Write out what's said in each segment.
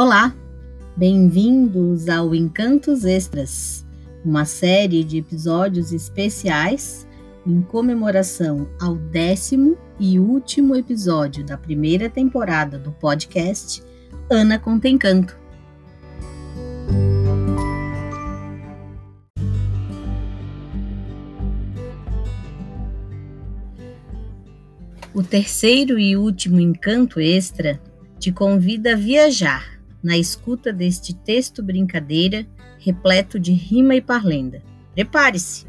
Olá, bem-vindos ao Encantos Extras, uma série de episódios especiais em comemoração ao décimo e último episódio da primeira temporada do podcast Ana Conta Encanto. O terceiro e último encanto extra te convida a viajar na escuta deste texto brincadeira repleto de rima e parlenda. Prepare-se,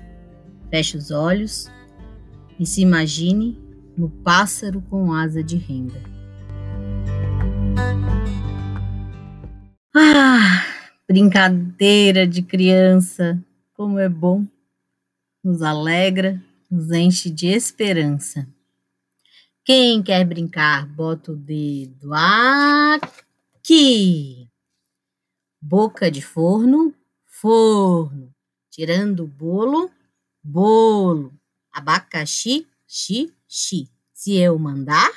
feche os olhos e se imagine no pássaro com asa de renda. Ah, brincadeira de criança, como é bom, nos alegra, nos enche de esperança. Quem quer brincar, bota o dedo aqui que boca de forno, forno, tirando bolo, bolo, abacaxi, xi, xi. Se eu mandar,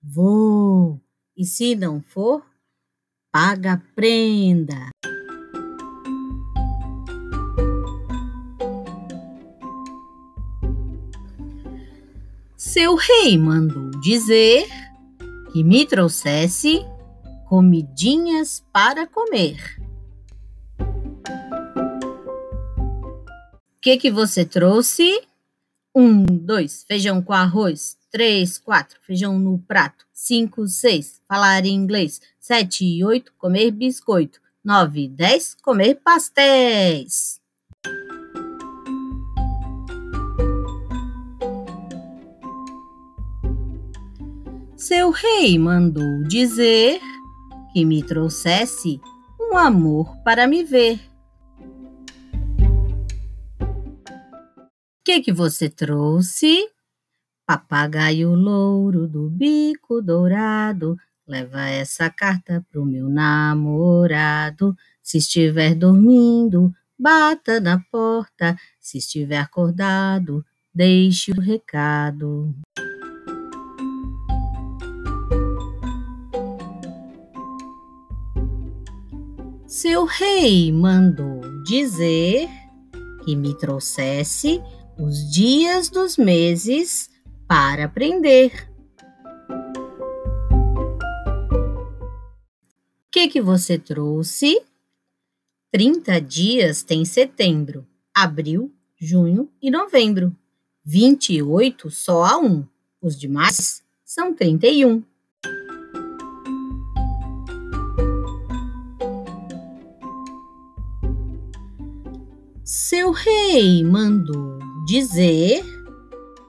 vou. E se não for, paga a prenda. Seu rei mandou dizer que me trouxesse comidinhas para comer. O que, que você trouxe? Um, dois, feijão com arroz. Três, quatro, feijão no prato. Cinco, seis, falar inglês. Sete e oito, comer biscoito. Nove dez, comer pastéis. Seu rei mandou dizer que me trouxesse um amor para me ver. Que que você trouxe? Papagaio louro do bico dourado, leva essa carta pro meu namorado. Se estiver dormindo, bata na porta. Se estiver acordado, deixe o recado. Seu rei mandou dizer que me trouxesse os dias dos meses para aprender. O que, que você trouxe? 30 dias tem setembro, abril, junho e novembro. 28 só há um. Os demais são 31. Seu rei mandou dizer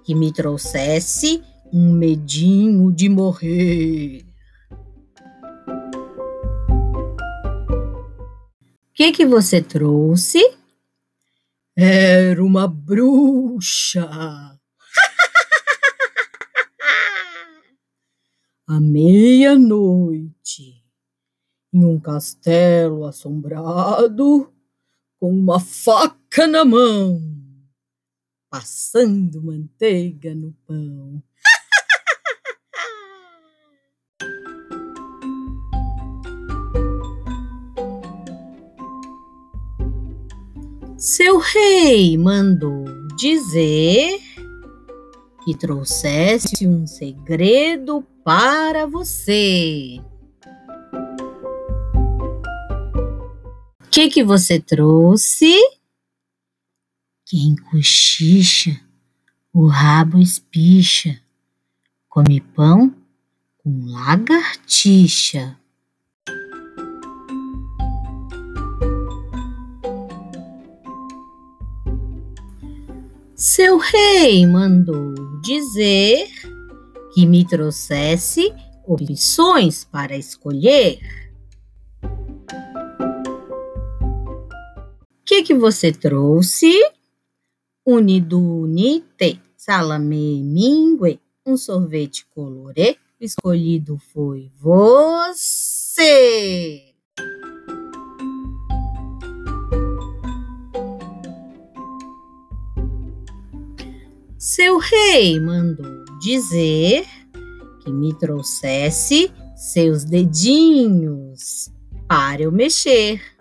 que me trouxesse um medinho de morrer. O que, que você trouxe? Era uma bruxa. À meia-noite, em um castelo assombrado, com uma faca na mão, passando manteiga no pão. Seu rei mandou dizer que trouxesse um segredo para você. Que que você trouxe? Quem cochicha, o rabo espicha, come pão com lagartixa. Seu rei mandou dizer que me trouxesse opções para escolher. Que, você trouxe? Unidunite, salame mingue, um sorvete colorê. Escolhido foi você. Seu rei mandou dizer que me trouxesse seus dedinhos para eu mexer.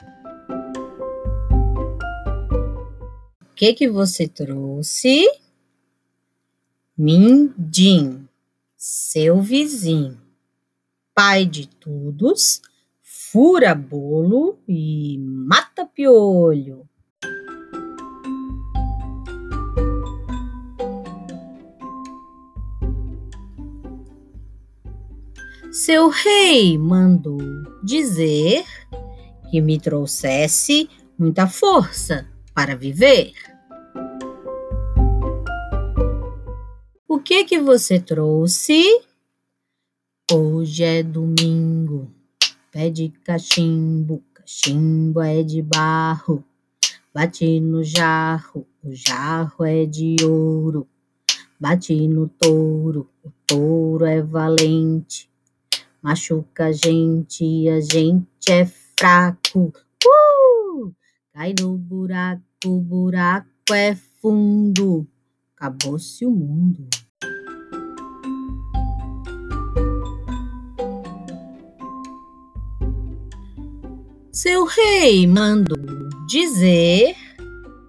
Que que você trouxe? Mindim, seu vizinho, pai de todos, fura bolo e mata piolho. Seu rei mandou dizer que me trouxesse muita força para viver. Que que você trouxe? Hoje é domingo, pé de cachimbo, cachimbo é de barro. Bate no jarro, o jarro é de ouro. Bate no touro, o touro é valente machuca a gente e a gente é fraco. Uh! Cai no buraco, o buraco é fundo. Acabou-se o mundo. Seu rei mandou dizer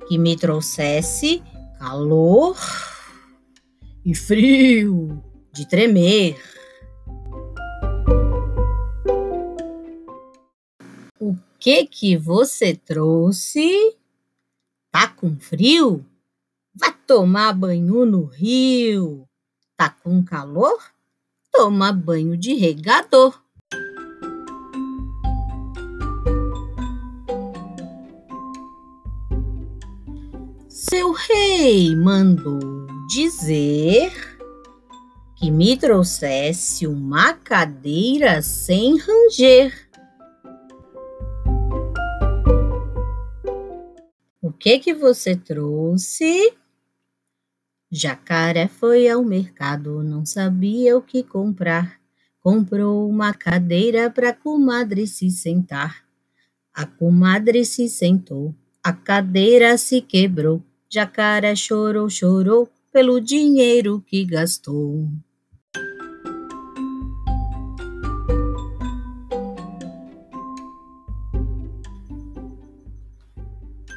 que me trouxesse calor e frio de tremer. que que você trouxe? Tá com frio? Vá tomar banho no rio. Tá com calor? Toma banho de regador. Seu rei mandou dizer que me trouxesse uma cadeira sem ranger. que que você trouxe? Jacaré foi ao mercado, não sabia o que comprar. Comprou uma cadeira para a comadre se sentar. A comadre se sentou, a cadeira se quebrou. Jacaré chorou, chorou pelo dinheiro que gastou.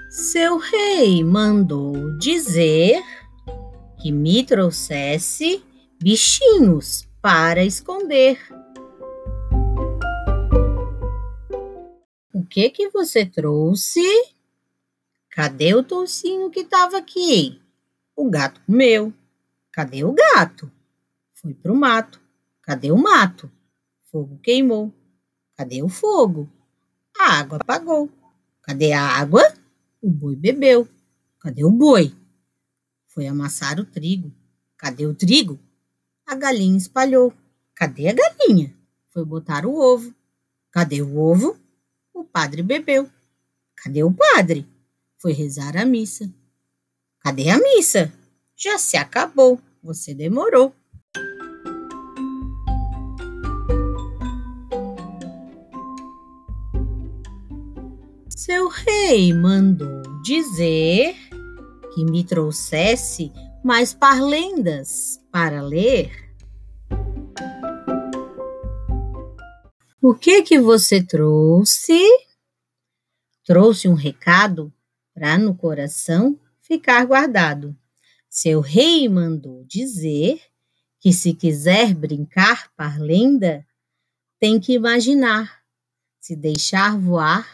Seu rei mandou dizer que me trouxesse bichinhos para esconder. O que que você trouxe? Cadê o toucinho que estava aqui? O gato comeu. Cadê o gato? Foi pro mato. Cadê o mato? Fogo queimou. Cadê o fogo? A água apagou. Cadê a água? O boi bebeu. Cadê o boi? Foi amassar o trigo. Cadê o trigo? A galinha espalhou. Cadê a galinha? Foi botar o ovo. Cadê o ovo? O padre bebeu. Cadê o padre? Foi rezar a missa. Cadê a missa? Já se acabou. Você demorou. Seu rei mandou dizer que me trouxesse mais parlendas para ler. O que que você trouxe? Trouxe um recado para no coração ficar guardado. Seu rei mandou dizer que se quiser brincar parlenda, tem que imaginar, se deixar voar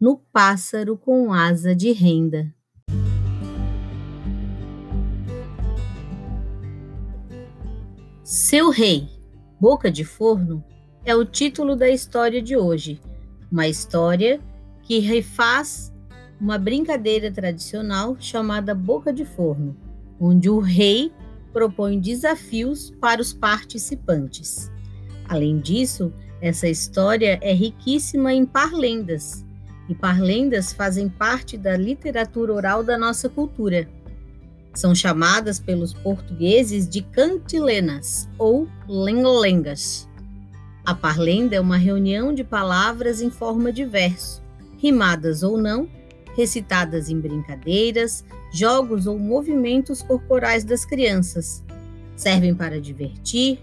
no pássaro com asa de renda. Seu Rei, Boca de Forno, é o título da história de hoje, uma história que refaz uma brincadeira tradicional chamada Boca de Forno, onde o rei propõe desafios para os participantes. Além disso, essa história é riquíssima em parlendas, e parlendas fazem parte da literatura oral da nossa cultura. São chamadas pelos portugueses de cantilenas ou lengolengas. A parlenda é uma reunião de palavras em forma de verso, rimadas ou não, recitadas em brincadeiras, jogos ou movimentos corporais das crianças. Servem para divertir,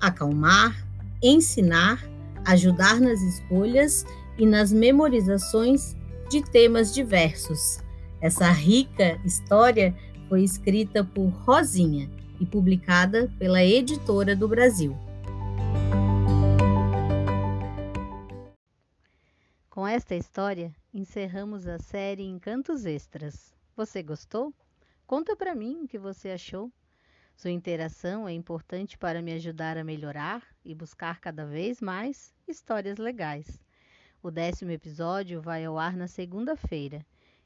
acalmar, ensinar, ajudar nas escolhas e nas memorizações de temas diversos. Essa rica história foi escrita por Rosinha e publicada pela Editora do Brasil. Esta história, encerramos a série Encantos Extras. Você gostou? Conta para mim o que você achou. Sua interação é importante para me ajudar a melhorar e buscar cada vez mais histórias legais. O décimo episódio vai ao ar na segunda-feira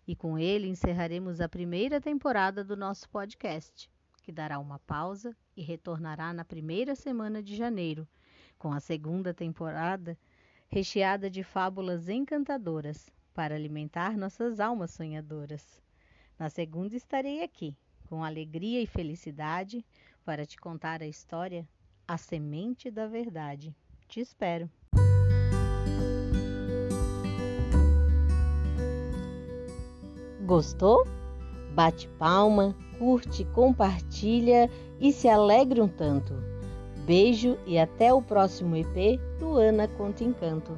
e com ele encerraremos a primeira temporada do nosso podcast, que dará uma pausa e retornará na primeira semana de janeiro, com a segunda temporada recheada de fábulas encantadoras para alimentar nossas almas sonhadoras. Na segunda estarei aqui, com alegria e felicidade, para te contar a história A Semente da Verdade. Te espero. Gostou? Bate palma, curte, compartilha e se alegre um tanto. Beijo e até o próximo EP do Ana Conta Encanto.